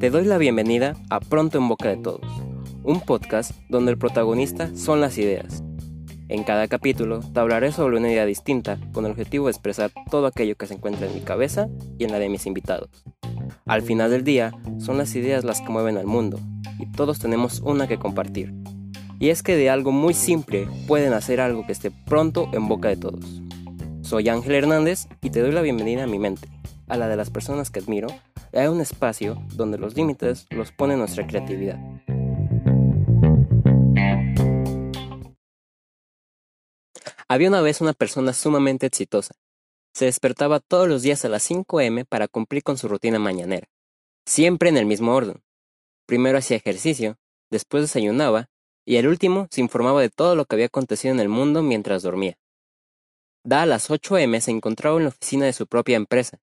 Te doy la bienvenida a Pronto en Boca de Todos, un podcast donde el protagonista son las ideas. En cada capítulo te hablaré sobre una idea distinta con el objetivo de expresar todo aquello que se encuentra en mi cabeza y en la de mis invitados. Al final del día, son las ideas las que mueven al mundo y todos tenemos una que compartir. Y es que de algo muy simple pueden hacer algo que esté pronto en boca de todos. Soy Ángel Hernández y te doy la bienvenida a mi mente, a la de las personas que admiro, y a un espacio donde los límites los pone nuestra creatividad. Había una vez una persona sumamente exitosa. Se despertaba todos los días a las 5 m para cumplir con su rutina mañanera, siempre en el mismo orden. Primero hacía ejercicio, después desayunaba y el último se informaba de todo lo que había acontecido en el mundo mientras dormía. Da a las 8 m se encontraba en la oficina de su propia empresa.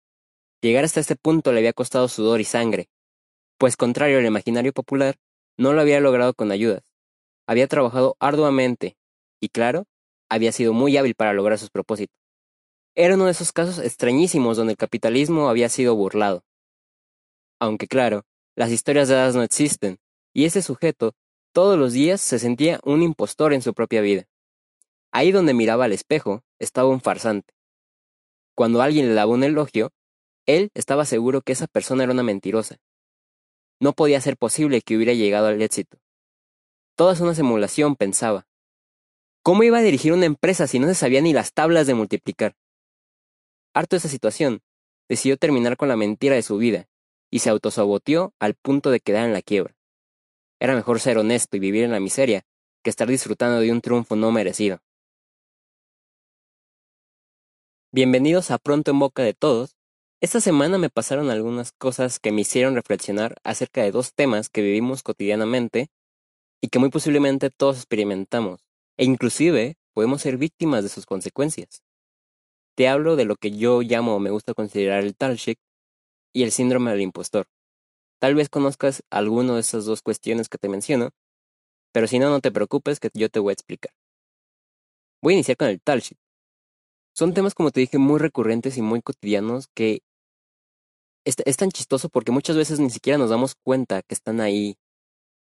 Llegar hasta este punto le había costado sudor y sangre, pues contrario al imaginario popular, no lo había logrado con ayudas. Había trabajado arduamente y, claro, había sido muy hábil para lograr sus propósitos. Era uno de esos casos extrañísimos donde el capitalismo había sido burlado. Aunque claro, las historias de hadas no existen, y ese sujeto todos los días se sentía un impostor en su propia vida. Ahí donde miraba al espejo estaba un farsante. Cuando alguien le daba un elogio, él estaba seguro que esa persona era una mentirosa. No podía ser posible que hubiera llegado al éxito. Toda es una simulación, pensaba. ¿Cómo iba a dirigir una empresa si no se sabía ni las tablas de multiplicar? Harto de esa situación, decidió terminar con la mentira de su vida y se autosaboteó al punto de quedar en la quiebra. Era mejor ser honesto y vivir en la miseria que estar disfrutando de un triunfo no merecido. Bienvenidos a Pronto en Boca de Todos. Esta semana me pasaron algunas cosas que me hicieron reflexionar acerca de dos temas que vivimos cotidianamente y que muy posiblemente todos experimentamos, e inclusive podemos ser víctimas de sus consecuencias. Te hablo de lo que yo llamo o me gusta considerar el talshik y el síndrome del impostor. Tal vez conozcas alguno de esas dos cuestiones que te menciono, pero si no, no te preocupes que yo te voy a explicar. Voy a iniciar con el talshik. Son temas, como te dije, muy recurrentes y muy cotidianos que es, tan chistoso porque muchas veces ni siquiera nos damos cuenta que están ahí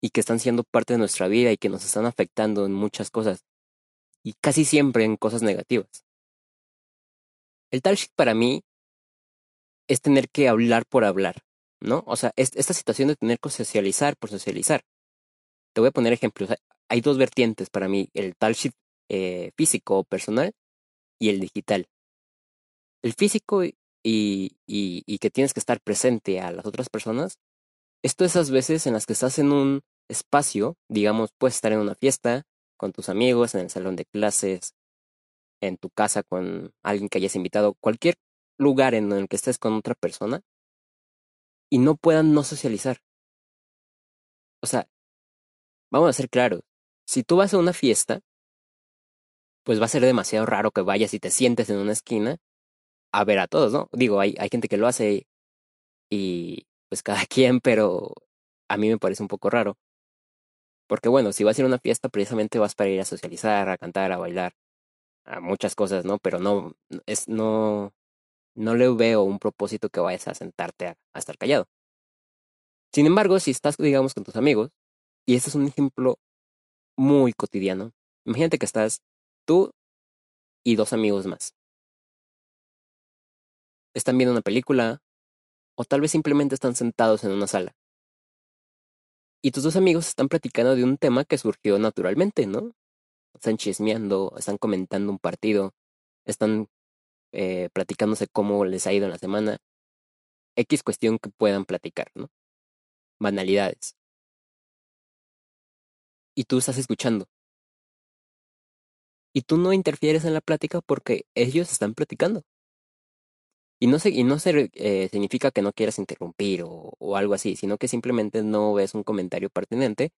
y que están siendo parte de nuestra vida y que nos están afectando en muchas cosas y casi siempre en cosas negativas. El tal para mí es tener que hablar por hablar, ¿no? O sea, esta situación de tener que socializar por socializar. Te voy a poner ejemplos. Hay dos vertientes para mí, el tal eh, físico o personal y el digital. El físico y, y, que tienes que estar presente a las otras personas, esto esas veces en las que estás en un espacio, digamos, puedes estar en una fiesta con tus amigos, en el salón de clases, en tu casa con alguien que hayas invitado, cualquier lugar en el que estés con otra persona y no puedan no socializar. O sea, vamos a ser claros, si tú vas a una fiesta, pues va a ser demasiado raro que vayas y te sientes en una esquina a ver a todos, ¿no? Digo, hay, hay gente que lo hace y pues cada quien, pero a mí me parece un poco raro. Porque bueno, si vas a ir a una fiesta, precisamente vas para ir a socializar, a cantar, a bailar, a muchas cosas, ¿no? Pero no, es, no, no le veo un propósito que vayas a sentarte a, a estar callado. Sin embargo, si estás, digamos, con tus amigos, y este es un ejemplo muy cotidiano, imagínate que estás tú y dos amigos más. Están viendo una película o tal vez simplemente están sentados en una sala. Y tus dos amigos están platicando de un tema que surgió naturalmente, ¿no? Están chismeando, están comentando un partido, están eh, platicándose cómo les ha ido en la semana. X cuestión que puedan platicar, ¿no? Banalidades. Y tú estás escuchando y tú no interfieres en la plática porque ellos están platicando. Y no, se, y no se, eh, significa que no quieras interrumpir o, o algo así, sino que simplemente no ves un comentario pertinente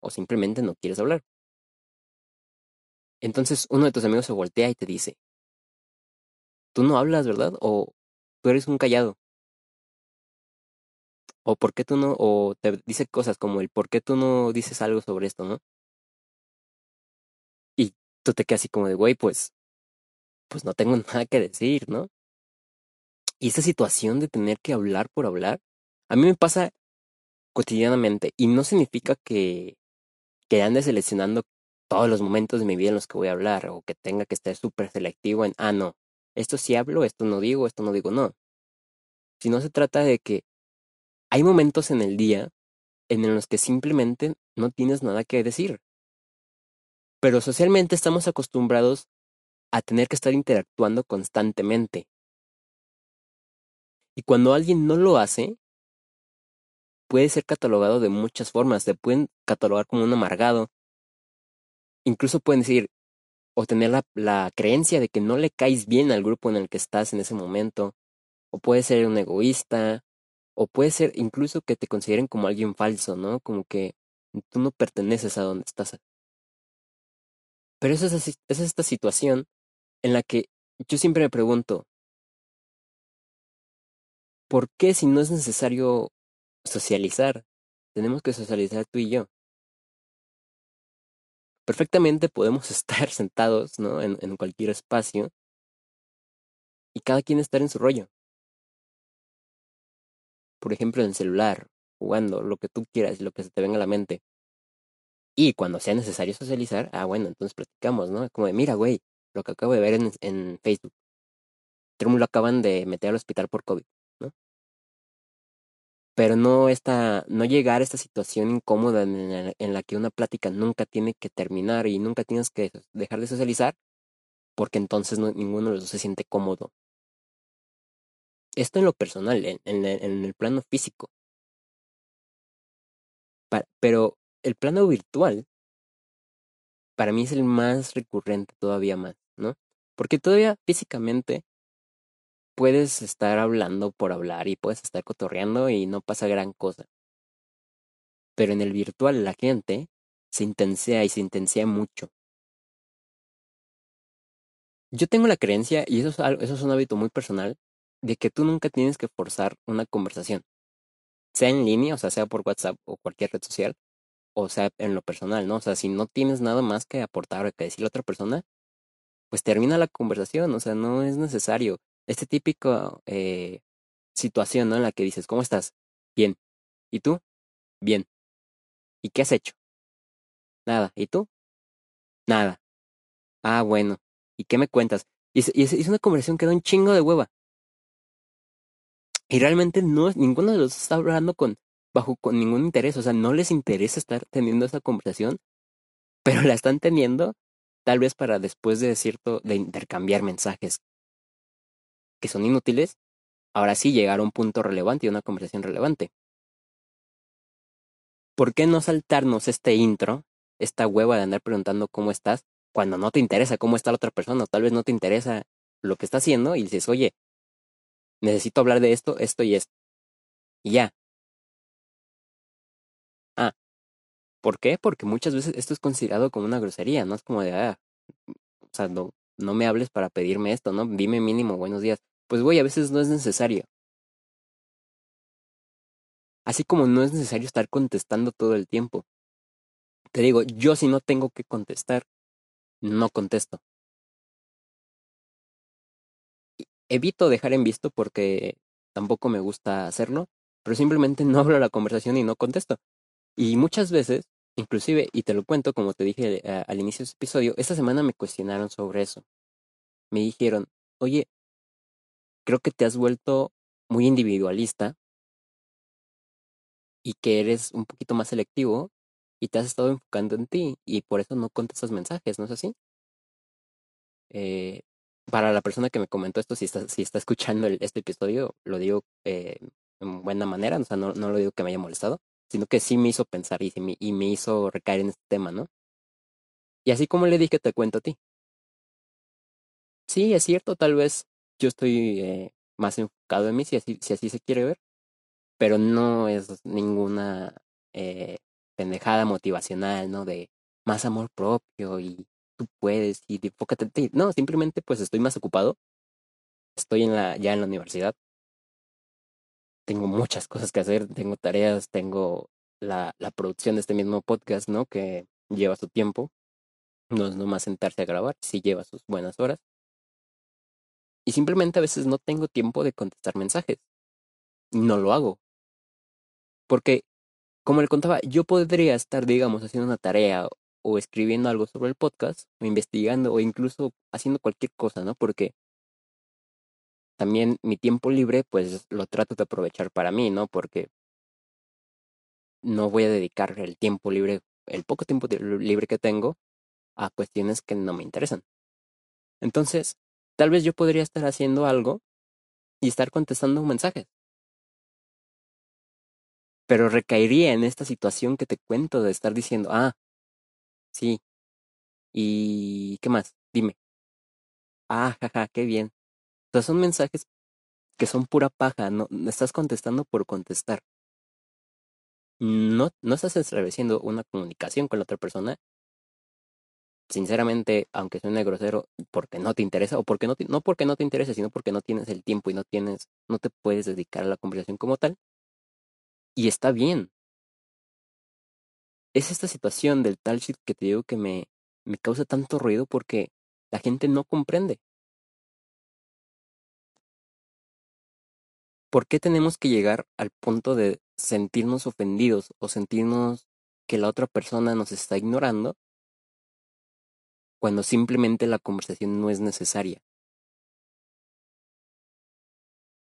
o simplemente no quieres hablar. Entonces uno de tus amigos se voltea y te dice, tú no hablas, ¿verdad? O tú eres un callado. O por qué tú no, o te dice cosas como el por qué tú no dices algo sobre esto, ¿no? tú te quedas así como de, güey, pues, pues no tengo nada que decir, ¿no? Y esa situación de tener que hablar por hablar, a mí me pasa cotidianamente. Y no significa que, que ande seleccionando todos los momentos de mi vida en los que voy a hablar o que tenga que estar súper selectivo en, ah, no, esto sí hablo, esto no digo, esto no digo, no. Si no se trata de que hay momentos en el día en los que simplemente no tienes nada que decir. Pero socialmente estamos acostumbrados a tener que estar interactuando constantemente. Y cuando alguien no lo hace, puede ser catalogado de muchas formas. Te pueden catalogar como un amargado. Incluso pueden decir o tener la, la creencia de que no le caes bien al grupo en el que estás en ese momento. O puede ser un egoísta. O puede ser incluso que te consideren como alguien falso, ¿no? Como que tú no perteneces a donde estás. Pero esa es, es esta situación en la que yo siempre me pregunto, ¿por qué si no es necesario socializar? Tenemos que socializar tú y yo. Perfectamente podemos estar sentados, ¿no? En, cualquier espacio y cada quien estar en su rollo. Por ejemplo, en el celular, jugando, lo que tú quieras, lo que se te venga a la mente. Y cuando sea necesario socializar, ah, bueno, entonces platicamos, ¿no? Como de, mira, güey, lo que acabo de ver en, en Facebook. Trump lo acaban de meter al hospital por COVID. Pero no esta, no llegar a esta situación incómoda en la, que una plática nunca tiene que terminar y nunca tienes que dejar de socializar, porque entonces ninguno de los dos se siente cómodo. Esto en lo personal, en, en, el plano físico. pero el plano virtual para mí es el más recurrente todavía más, ¿no? Porque todavía físicamente puedes estar hablando por hablar y puedes estar cotorreando y no pasa gran cosa. Pero en el virtual la gente se intensea y se intensea mucho. Yo tengo la creencia, y eso es, eso es un hábito muy personal, de que tú nunca tienes que forzar una conversación. Sea en línea, o sea, sea por WhatsApp o cualquier red social, o sea, en lo personal, ¿no? O sea, si no tienes nada más que aportar o que decirle a otra persona, pues termina la conversación, o sea, no es necesario. Este típico eh, situación, ¿no? En la que dices, ¿cómo estás? Bien. ¿Y tú? Bien. ¿Y qué has hecho? Nada. ¿Y tú? Nada. Ah, bueno. ¿Y qué me cuentas? Y es, una conversación que da un chingo de hueva. Y realmente no, ninguno de los está hablando con bajo con ningún interés, o sea, no les interesa estar teniendo esa conversación, pero la están teniendo tal vez para después de cierto, de intercambiar mensajes que son inútiles, ahora sí llegar a un punto relevante y una conversación relevante. ¿Por qué no saltarnos este intro, esta hueva de andar preguntando cómo estás, cuando no te interesa cómo está la otra persona, o tal vez no te interesa lo que está haciendo y dices, oye, necesito hablar de esto, esto y esto. Y ya, ¿Por qué? Porque muchas veces esto es considerado como una grosería, ¿no? Es como de, ah, o sea, no, no me hables para pedirme esto, ¿no? Dime mínimo buenos días. Pues güey, a veces no es necesario. Así como no es necesario estar contestando todo el tiempo. Te digo, yo si no tengo que contestar, no contesto. Evito dejar en visto porque tampoco me gusta hacerlo, pero simplemente no abro la conversación y no contesto. Y muchas veces, inclusive, y te lo cuento como te dije al inicio de este episodio, esta semana me cuestionaron sobre eso. Me dijeron, oye, creo que te has vuelto muy individualista y que eres un poquito más selectivo y te has estado enfocando en ti y por eso no contestas mensajes, ¿no es así? Eh, para la persona que me comentó esto, si está, si está escuchando este episodio, lo digo eh, en buena manera, o sea, no, no lo digo que me haya molestado sino que sí me hizo pensar y, me, hizo recaer en este tema, ¿no? Y así como le dije, te cuento a ti. Sí, es cierto, tal vez yo estoy eh, más enfocado en mí, si así, si así se quiere ver, pero no es ninguna eh, pendejada motivacional, ¿no? De más amor propio y tú puedes y enfócate en ti. No, simplemente pues estoy más ocupado. Estoy en la, ya en la universidad tengo muchas cosas que hacer, tengo tareas, tengo la, la producción de este mismo podcast, ¿no? Que lleva su tiempo. No es nomás sentarse a grabar, sí lleva sus buenas horas. Y simplemente a veces no tengo tiempo de contestar mensajes. No lo hago. Porque como le contaba, yo podría estar, digamos, haciendo una tarea o escribiendo algo sobre el podcast, o investigando, o incluso haciendo cualquier cosa, ¿no? Porque también mi tiempo libre, pues lo trato de aprovechar para mí, ¿no? Porque no voy a dedicar el tiempo libre, el poco tiempo libre que tengo, a cuestiones que no me interesan. Entonces, tal vez yo podría estar haciendo algo y estar contestando mensajes. Pero recaería en esta situación que te cuento de estar diciendo, ah, sí. ¿Y qué más? Dime. Ah, jaja, qué bien. O sea, son mensajes que son pura paja, no estás contestando por contestar. No, no estás estableciendo una comunicación con la otra persona. Sinceramente, aunque suene grosero, porque no te interesa, o porque no, no porque no te interesa, sino porque no tienes el tiempo y no tienes, no te puedes dedicar a la conversación como tal. Y está bien. Es esta situación del tal shit que te digo que me, me causa tanto ruido porque la gente no comprende. ¿Por qué tenemos que llegar al punto de sentirnos ofendidos o sentirnos que la otra persona nos está ignorando cuando simplemente la conversación no es necesaria?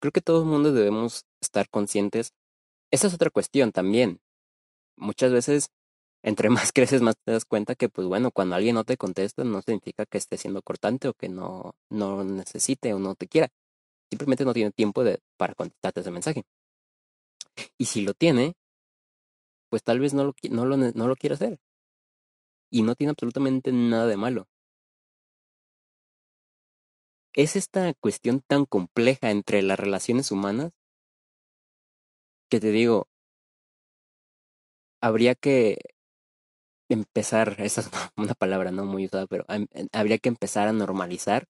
Creo que todo el mundo debemos estar conscientes esa es otra cuestión también. Muchas veces, entre más creces, más te das cuenta que, pues bueno, cuando alguien no te contesta, no significa que esté siendo cortante o que no, no necesite o no te quiera. Simplemente no tiene tiempo para contestarte ese mensaje. Y si lo tiene, pues tal vez no lo, no lo, no lo hacer. Y no tiene absolutamente nada de malo. Es esta cuestión tan compleja entre las relaciones humanas que te digo, habría que empezar, esa es una palabra no muy usada, pero habría que empezar a normalizar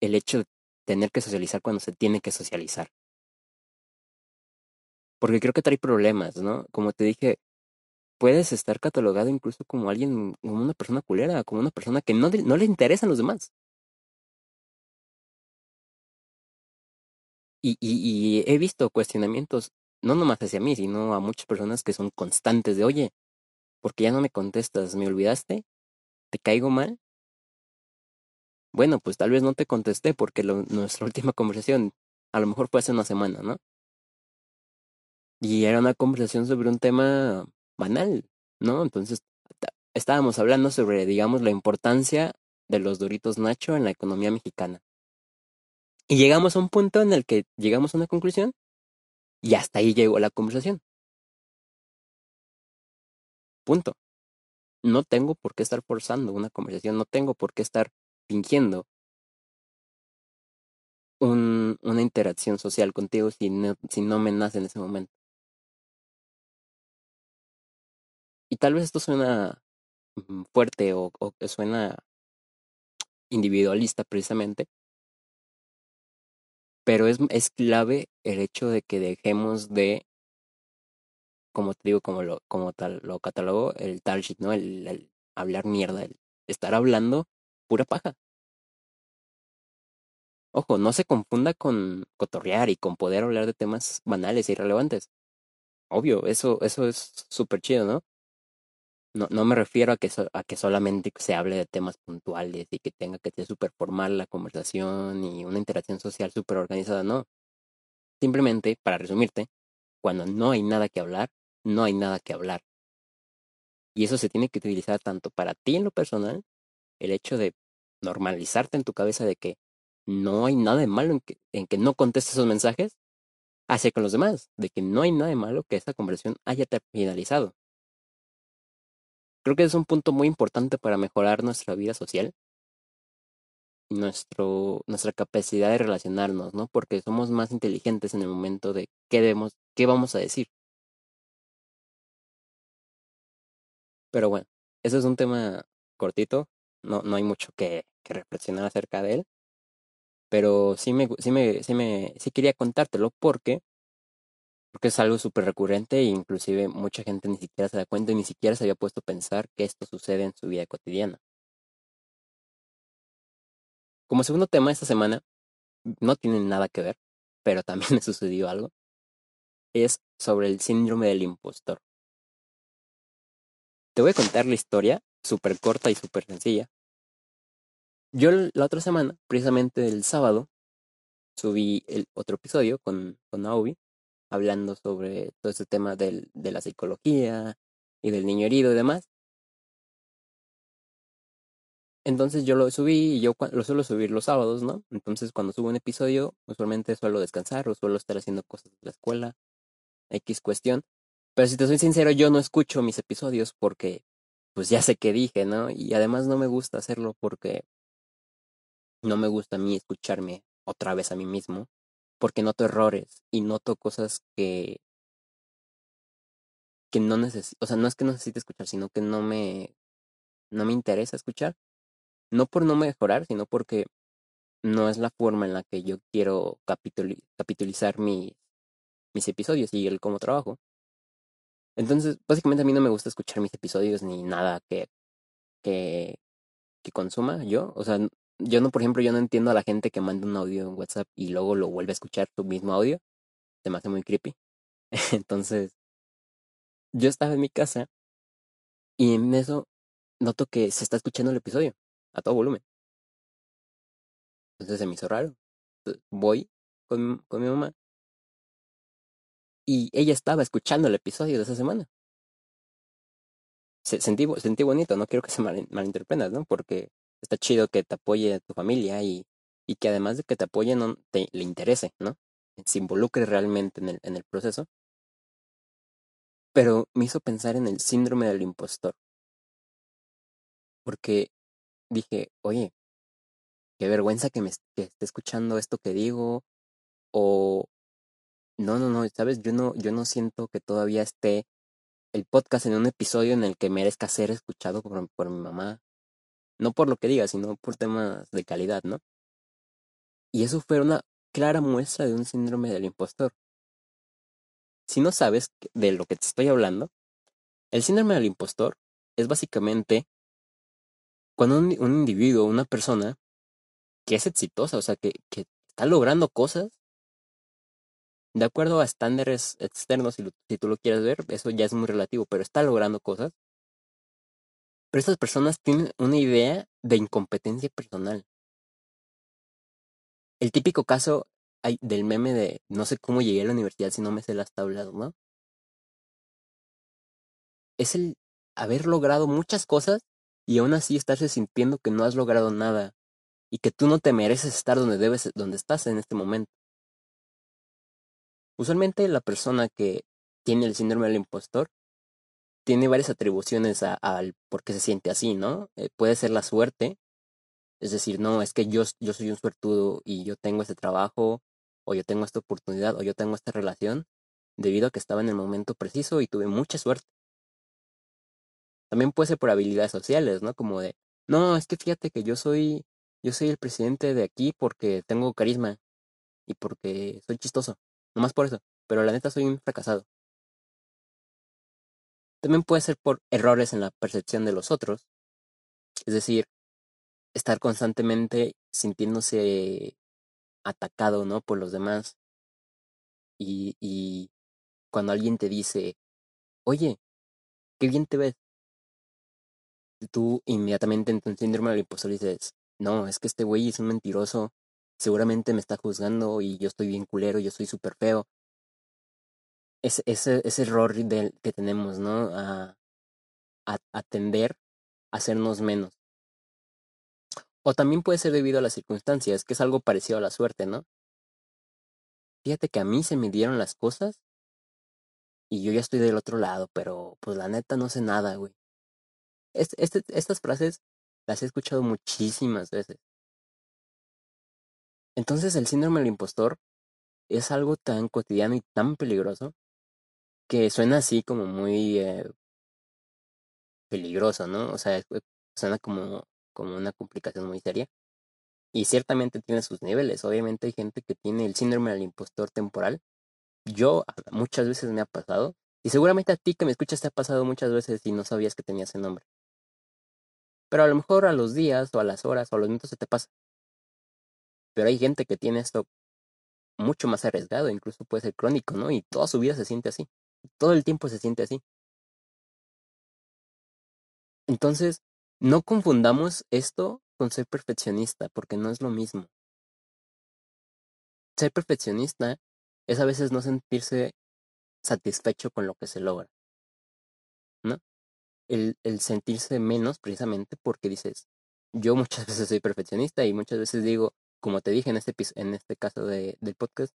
el hecho de tener que socializar cuando se tiene que socializar. Porque creo que trae problemas, ¿no? Como te dije, puedes estar catalogado incluso como alguien, como una persona culera, como una persona que no, no le interesan los demás. Y, y, y he visto cuestionamientos no nomás hacia mí, sino a muchas personas que son constantes de, oye, porque ya no me contestas, ¿me olvidaste? ¿Te caigo mal? Bueno, pues tal vez no te contesté porque nuestra última conversación a lo mejor fue hace una semana, ¿no? Y era una conversación sobre un tema banal, ¿no? Entonces estábamos hablando sobre, digamos, la importancia de los Doritos Nacho en la economía mexicana. Y llegamos a un punto en el que llegamos a una conclusión y hasta ahí llegó la conversación. Punto. No tengo por qué estar forzando una conversación, no tengo por qué estar fingiendo un, una interacción social contigo si no, si no me nace en ese momento. Y tal vez esto suena mm, fuerte o, o suena individualista precisamente, pero es, es clave el hecho de que dejemos de, como te digo, como lo, como tal, lo catalogo, el shit, ¿no? El, hablar mierda, el estar hablando pura paja. Ojo, no se confunda con cotorrear y con poder hablar de temas banales e irrelevantes. Obvio, eso, eso es súper chido, ¿no? No, no me refiero a que, a que solamente se hable de temas puntuales y que tenga que ser súper formal la conversación y una interacción social súper organizada, no. Simplemente, para resumirte, cuando no hay nada que hablar, no hay nada que hablar. Y eso se tiene que utilizar tanto para ti en lo personal, el hecho de normalizarte en tu cabeza de que no hay nada de malo en que, en que no contestes esos mensajes, hacia con los demás, de que no hay nada de malo que esta conversación haya finalizado. Creo que es un punto muy importante para mejorar nuestra vida social y nuestro, nuestra capacidad de relacionarnos, ¿no? Porque somos más inteligentes en el momento de qué debemos, qué vamos a decir. Pero bueno, ese es un tema cortito, no, no hay mucho que, que reflexionar acerca de él. Pero sí me, sí me, sí me, sí quería contártelo porque porque es algo súper recurrente e inclusive mucha gente ni siquiera se da cuenta y ni siquiera se había puesto a pensar que esto sucede en su vida cotidiana. Como segundo tema esta semana, no tiene nada que ver, pero también me sucedió algo, es sobre el síndrome del impostor. Te voy a contar la historia, súper corta y súper sencilla. Yo la otra semana, precisamente el sábado, subí el otro episodio con, con hablando sobre todo ese tema de la psicología y del niño herido y demás. Entonces yo lo subí y yo lo suelo subir los sábados, ¿no? Entonces cuando subo un episodio, usualmente suelo descansar o suelo estar haciendo cosas de la escuela, X cuestión. Pero si te soy sincero, yo no escucho mis episodios porque pues ya sé que dije, ¿no? Y además no me gusta hacerlo porque no me gusta a mí escucharme otra vez a mí mismo, porque noto errores y noto cosas que que no necesito, o sea, no es que no necesite escuchar, sino que no me no me interesa escuchar, no por no mejorar, sino porque no es la forma en la que yo quiero capitalizar mis mis episodios y el cómo trabajo. Entonces, básicamente a mí no me gusta escuchar mis episodios ni nada que, que, que consuma yo. O sea, yo no, por ejemplo, yo no entiendo a la gente que manda un audio en WhatsApp y luego lo vuelve a escuchar tu mismo audio. Se me hace muy creepy. Entonces, yo estaba en mi casa y en eso noto que se está escuchando el episodio a todo volumen. Entonces se me hizo raro. Voy con, con mi mamá y ella estaba escuchando el episodio de esa semana. sentí, sentí bonito, no quiero que se mal, malinterpretes, ¿no? Porque está chido que te apoye tu familia y, y que además de que te apoye, no te, le interese, ¿no? Se involucre realmente en el, en el proceso. Pero me hizo pensar en el síndrome del impostor. Porque dije, oye, qué vergüenza que me que esté escuchando esto que digo, o no, no, no, sabes, yo no, yo no siento que todavía esté el podcast en un episodio en el que merezca ser escuchado por, por mi mamá. No por lo que diga, sino por temas de calidad, ¿no? Y eso fue una clara muestra de un síndrome del impostor. Si no sabes de lo que te estoy hablando, el síndrome del impostor es básicamente cuando un, un individuo, una persona que es exitosa, o sea, que, que está logrando cosas de acuerdo a estándares externos, si, si tú lo quieres ver, eso ya es muy relativo, pero está logrando cosas. Pero estas personas tienen una idea de incompetencia personal. El típico caso del meme de no sé cómo llegué a la universidad si no me sé las tablas, ¿no? Es el haber logrado muchas cosas y aún así estarse sintiendo que no has logrado nada y que tú no te mereces estar donde debes, donde estás en este momento. Usualmente la persona que tiene el síndrome del impostor tiene varias atribuciones al por qué se siente así, ¿no? Eh, puede ser la suerte, es decir, no, es que yo, yo soy un suertudo y yo tengo este trabajo, o yo tengo esta oportunidad, o yo tengo esta relación, debido a que estaba en el momento preciso y tuve mucha suerte. También puede ser por habilidades sociales, ¿no? Como de, no, es que fíjate que yo soy, yo soy el presidente de aquí porque tengo carisma y porque soy chistoso. Nomás por eso. Pero la neta soy un fracasado. También puede ser por errores en la percepción de los otros. Es decir, estar constantemente sintiéndose atacado, ¿no? Por los demás. Y, y cuando alguien te dice, oye, qué bien te ves. Tú inmediatamente en tu síndrome del impostor dices, no, es que este güey es un mentiroso, seguramente me está juzgando y yo estoy bien culero, yo soy súper feo. Es, ese, ese error que tenemos, ¿no? A, a, a hacernos menos. O también puede ser debido a las circunstancias, que es algo parecido a la suerte, ¿no? Fíjate que a mí se me dieron las cosas y yo ya estoy del otro lado, pero pues la neta no sé nada, güey. Este, este, estas frases las he escuchado muchísimas veces. Entonces el síndrome del impostor es algo tan cotidiano y tan peligroso que suena así como muy eh, peligroso, ¿no? O sea, eh, suena como, como una complicación muy seria. Y ciertamente tiene sus niveles. Obviamente hay gente que tiene el síndrome del impostor temporal. Yo muchas veces me ha pasado. Y seguramente a ti que me escuchas te ha pasado muchas veces y no sabías que tenías ese nombre. Pero a lo mejor a los días o a las horas o a los minutos se te pasa. Pero hay gente que tiene esto mucho más arriesgado, incluso puede ser crónico, ¿no? Y toda su vida se siente así. Todo el tiempo se siente así. Entonces, no confundamos esto con ser perfeccionista, porque no es lo mismo. Ser perfeccionista es a veces no sentirse satisfecho con lo que se logra. ¿No? El, el sentirse menos precisamente porque dices, yo muchas veces soy perfeccionista y muchas veces digo, como te dije en este, en este caso de, del podcast,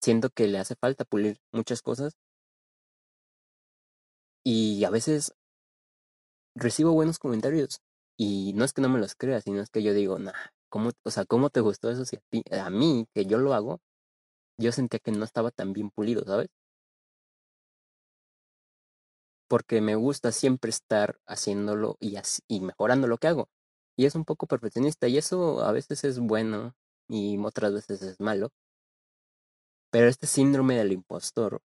siento que le hace falta pulir muchas cosas y a veces recibo buenos comentarios y no es que no me los crea, sino es que yo digo, nah, ¿cómo, o sea, ¿cómo te gustó eso si a a mí, que yo lo hago, yo sentía que no estaba tan bien pulido, ¿sabes? Porque me gusta siempre estar haciéndolo y, así, y mejorando lo que hago. Y es un poco perfeccionista y eso a veces es bueno y otras veces es malo. Pero este síndrome del impostor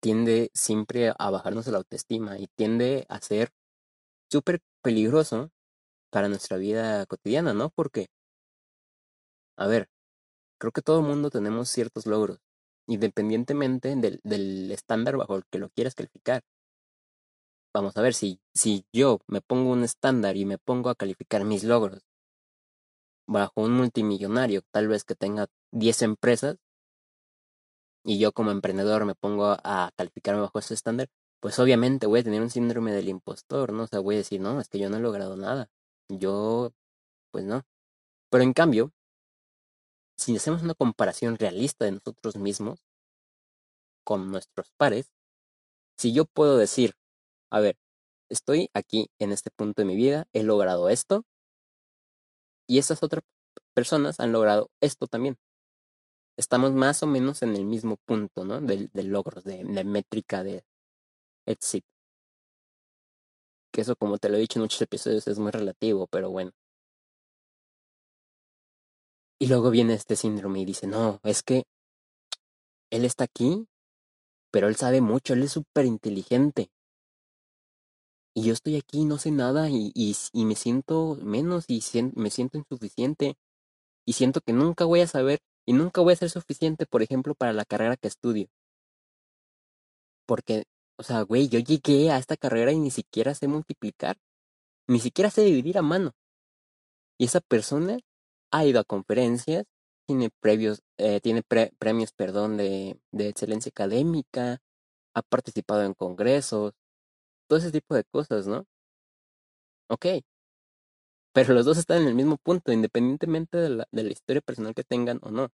tiende siempre a bajarnos la autoestima y tiende a ser súper peligroso para nuestra vida cotidiana, ¿no? Porque, a ver, creo que todo el mundo tenemos ciertos logros, independientemente del, del estándar bajo el que lo quieras calificar. Vamos a ver, si, si yo me pongo un estándar y me pongo a calificar mis logros bajo un multimillonario, tal vez que tenga 10 empresas, y yo como emprendedor me pongo a calificarme bajo ese estándar, pues obviamente voy a tener un síndrome del impostor, ¿no? O sea, voy a decir, no, es que yo no he logrado nada. Yo, pues no. Pero en cambio, si hacemos una comparación realista de nosotros mismos con nuestros pares, si yo puedo decir, a ver, estoy aquí en este punto de mi vida, he logrado esto, y estas otras personas han logrado esto también estamos más o menos en el mismo punto, ¿no? De, de logros, de, de, métrica de éxito. Que eso, como te lo he dicho en muchos episodios, es muy relativo, pero bueno. Y luego viene este síndrome y dice, no, es que él está aquí, pero él sabe mucho, él es súper inteligente. Y yo estoy aquí, no sé nada y, y, y me siento menos y me siento insuficiente. Y siento que nunca voy a saber y nunca voy a ser suficiente, por ejemplo, para la carrera que estudio. Porque, o sea, güey, yo llegué a esta carrera y ni siquiera sé multiplicar. Ni siquiera sé dividir a mano. Y esa persona ha ido a conferencias, tiene previos, eh, tiene premios, perdón, de, de excelencia académica, ha participado en congresos, todo ese tipo de cosas, ¿no? Ok. Pero los dos están en el mismo punto, independientemente de la, de la historia personal que tengan o no.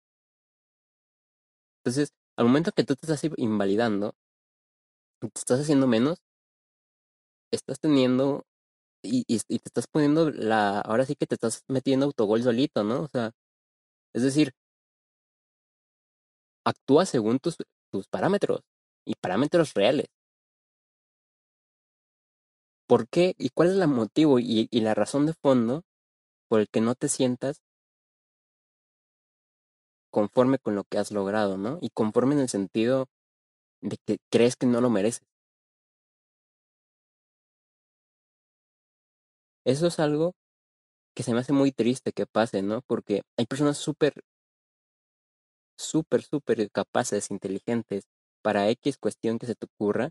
Entonces, al momento que tú te estás invalidando, te estás haciendo menos, estás teniendo y, y, te estás poniendo la, ahora sí que te estás metiendo autogol solito, ¿no? O sea, es decir, actúa según tus, tus parámetros y parámetros reales. ¿Por qué y cuál es el motivo y, la razón de fondo por el que no te sientas conforme con lo que has logrado, ¿no? Y conforme en el sentido de que crees que no lo mereces. Eso es algo que se me hace muy triste que pase, ¿no? Porque hay personas súper, súper, súper capaces, inteligentes, para X cuestión que se te ocurra,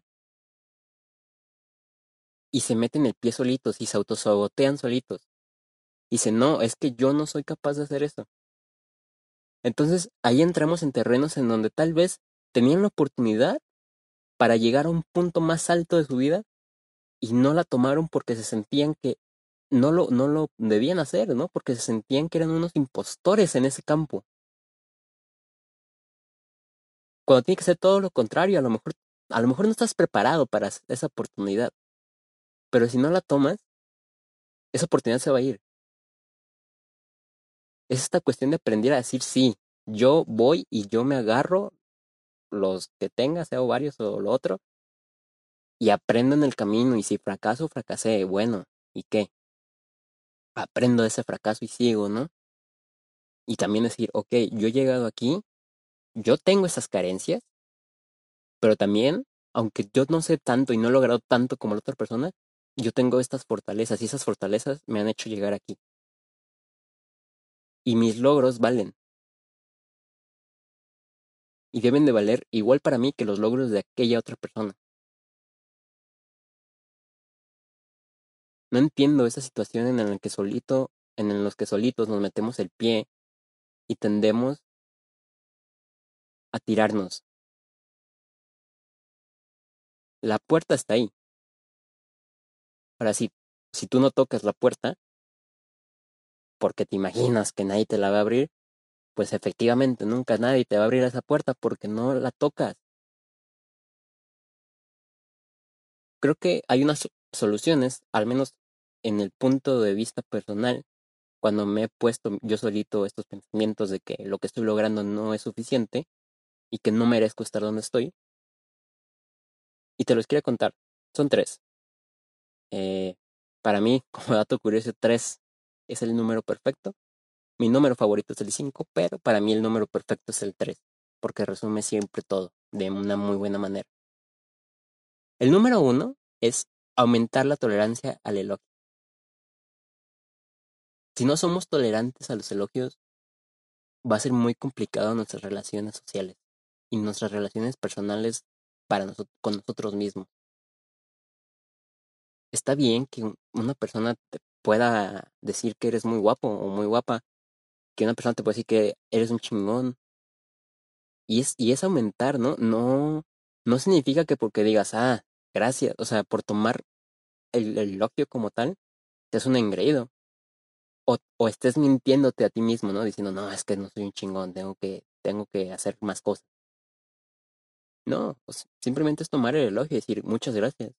y se meten el pie solitos y se autosabotean solitos. Dicen, no, es que yo no soy capaz de hacer eso. Entonces ahí entramos en terrenos en donde tal vez tenían la oportunidad para llegar a un punto más alto de su vida y no la tomaron porque se sentían que no lo, no lo debían hacer, ¿no? Porque se sentían que eran unos impostores en ese campo. Cuando tiene que ser todo lo contrario, a lo mejor, a lo mejor no estás preparado para esa oportunidad. Pero si no la tomas, esa oportunidad se va a ir. Es esta cuestión de aprender a decir sí. Yo voy y yo me agarro los que tenga, sea varios o lo otro, y aprendo en el camino. Y si fracaso, fracasé. Bueno, ¿y qué? Aprendo de ese fracaso y sigo, ¿no? Y también decir, ok, yo he llegado aquí, yo tengo esas carencias, pero también, aunque yo no sé tanto y no he logrado tanto como la otra persona, yo tengo estas fortalezas y esas fortalezas me han hecho llegar aquí. Y mis logros valen. Y deben de valer igual para mí que los logros de aquella otra persona. No entiendo esa situación en la que solito, en los que solitos nos metemos el pie y tendemos a tirarnos. La puerta está ahí. Ahora sí, si tú no tocas la puerta, porque te imaginas que nadie te la va a abrir, pues efectivamente nunca nadie te va a abrir esa puerta porque no la tocas. Creo que hay unas soluciones, al menos en el punto de vista personal, cuando me he puesto yo solito estos pensamientos de que lo que estoy logrando no es suficiente y que no merezco estar donde estoy. Y te los quiero contar. Son tres. Eh, para mí, como dato curioso, tres es el número perfecto. Mi número favorito es el 5, pero para mí el número perfecto es el 3, porque resume siempre todo de una muy buena manera. El número uno es aumentar la tolerancia al elogio. Si no somos tolerantes a los elogios, va a ser muy complicado nuestras relaciones sociales y nuestras relaciones personales para con nosotros mismos. Está bien que una persona te pueda decir que eres muy guapo o muy guapa, que una persona te puede decir que eres un chingón. Y es, y es aumentar, ¿no? No, no significa que porque digas, ah, gracias, o sea, por tomar el, elogio como tal, te es un engreído. O, o estés mintiéndote a ti mismo, ¿no? Diciendo, no, es que no soy un chingón, tengo que, tengo que hacer más cosas. No, simplemente es tomar el elogio y decir, muchas gracias.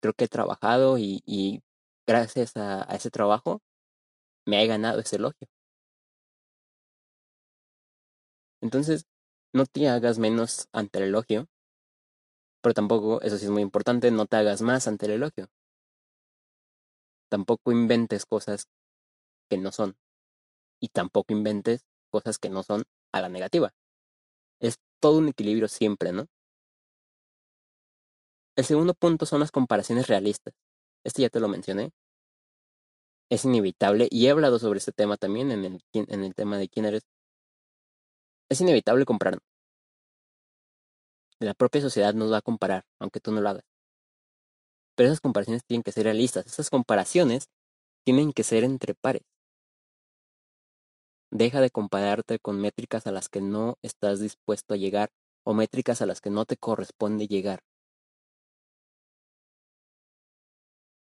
Creo que he trabajado y, gracias a, a ese trabajo me he ganado ese elogio. Entonces, no te hagas menos ante el elogio, pero tampoco, eso sí es muy importante, no te hagas más ante el elogio. Tampoco inventes cosas que no son. Y tampoco inventes cosas que no son a la negativa. Es todo un equilibrio siempre, ¿no? El segundo punto son las comparaciones realistas. Este ya te lo mencioné. Es inevitable, y he hablado sobre este tema también en el, tema de quién eres. Es inevitable compararnos. La propia sociedad nos va a comparar, aunque tú no lo hagas. Pero esas comparaciones tienen que ser realistas. Esas comparaciones tienen que ser entre pares. Deja de compararte con métricas a las que no estás dispuesto a llegar o métricas a las que no te corresponde llegar.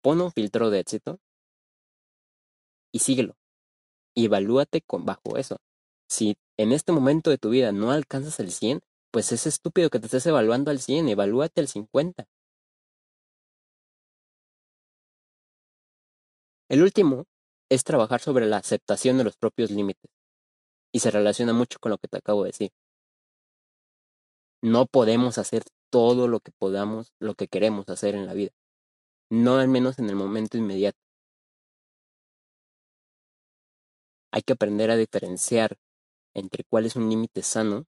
Pon un filtro de éxito y síguelo. Y evalúate con, bajo eso. Si en este momento de tu vida no alcanzas el 100, pues es estúpido que te estés evaluando al 100, evalúate al 50. El último es trabajar sobre la aceptación de los propios límites. Y se relaciona mucho con lo que te acabo de decir. No podemos hacer todo lo que podamos, lo que queremos hacer en la vida. No al menos en el momento inmediato. Hay que aprender a diferenciar entre cuál es un límite sano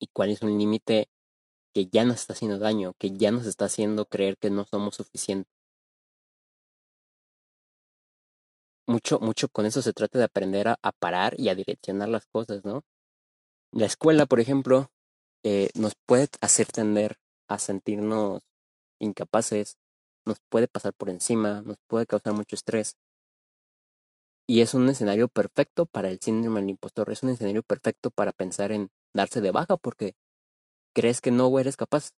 y cuál es un límite que ya nos está haciendo daño, que ya nos está haciendo creer que no somos suficientes. mucho, mucho con eso se trata de aprender a, parar y a direccionar las cosas, ¿no? La escuela, por ejemplo, eh, nos puede hacer tender a sentirnos incapaces, nos puede pasar por encima, nos puede causar mucho estrés. Y es un escenario perfecto para el síndrome del impostor, es un escenario perfecto para pensar en darse de baja porque crees que no eres capaz.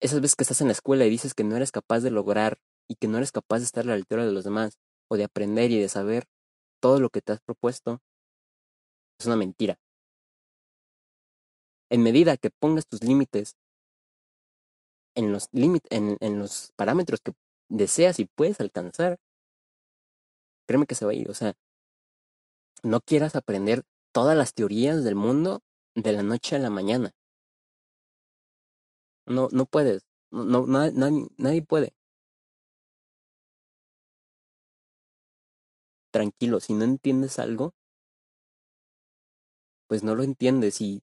Esas veces que estás en la escuela y dices que no eres capaz de lograr y que no eres capaz de estar a la altura de los demás o de aprender y de saber todo lo que te has propuesto, es una mentira. En medida que pongas tus límites en los, en, en los parámetros que deseas y puedes alcanzar, créeme que se va a ir. O sea, no quieras aprender todas las teorías del mundo de la noche a la mañana. No, no puedes. No, no, nadie puede. tranquilo, si no entiendes algo, pues no lo entiendes y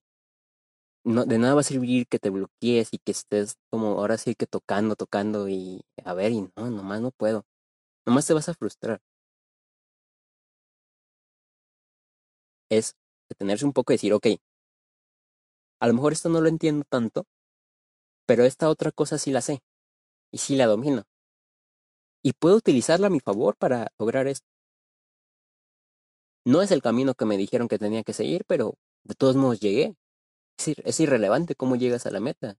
no, de nada va a servir que te bloquees y que estés como ahora sí que tocando, tocando y a ver, y no, nomás no puedo. Nomás te vas a frustrar. Es detenerse un poco y decir, ok, a lo mejor esto no lo entiendo tanto, pero esta otra cosa sí la sé y sí la domino. Y puedo utilizarla a mi favor para lograr esto. No es el camino que me dijeron que tenía que seguir, pero de todos modos llegué. Es, irrelevante cómo llegas a la meta.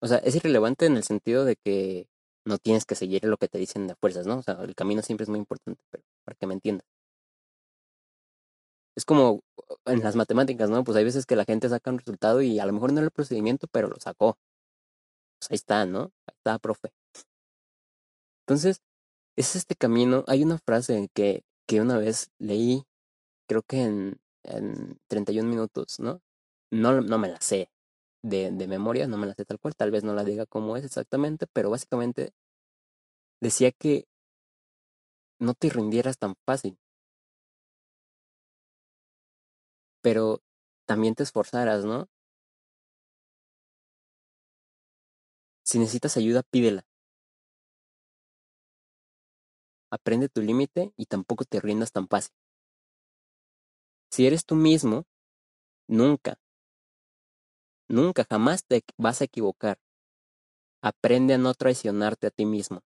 O sea, es irrelevante en el sentido de que no tienes que seguir lo que te dicen de fuerzas, ¿no? O sea, el camino siempre es muy importante, pero para que me entiendas. Es como en las matemáticas, ¿no? Pues hay veces que la gente saca un resultado y a lo mejor no era el procedimiento, pero lo sacó. Pues ahí está, ¿no? Ahí está, profe. Entonces, es este camino. Hay una frase que, que una vez leí, creo que en, en 31 minutos, ¿no? No, no me la sé de, de memoria, no me la sé tal cual, tal vez no la diga como es exactamente, pero básicamente decía que no te rindieras tan fácil. Pero también te esforzaras, ¿no? Si necesitas ayuda, pídela. Aprende tu límite y tampoco te rindas tan fácil. Si eres tú mismo, nunca, nunca, jamás te vas a equivocar. Aprende a no traicionarte a ti mismo.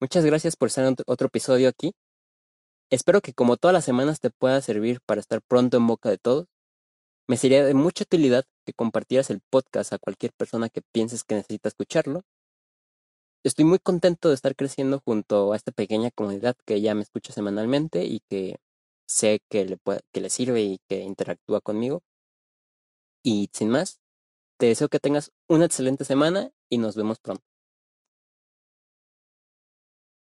Muchas gracias por estar en otro episodio aquí. Espero que como todas las semanas te pueda servir para estar pronto en boca de todos. Me sería de mucha utilidad que compartieras el podcast a cualquier persona que pienses que necesita escucharlo. Estoy muy contento de estar creciendo junto a esta pequeña comunidad que ya me escucha semanalmente y que sé que le, que le sirve y que interactúa conmigo. Y sin más, te deseo que tengas una excelente semana y nos vemos pronto.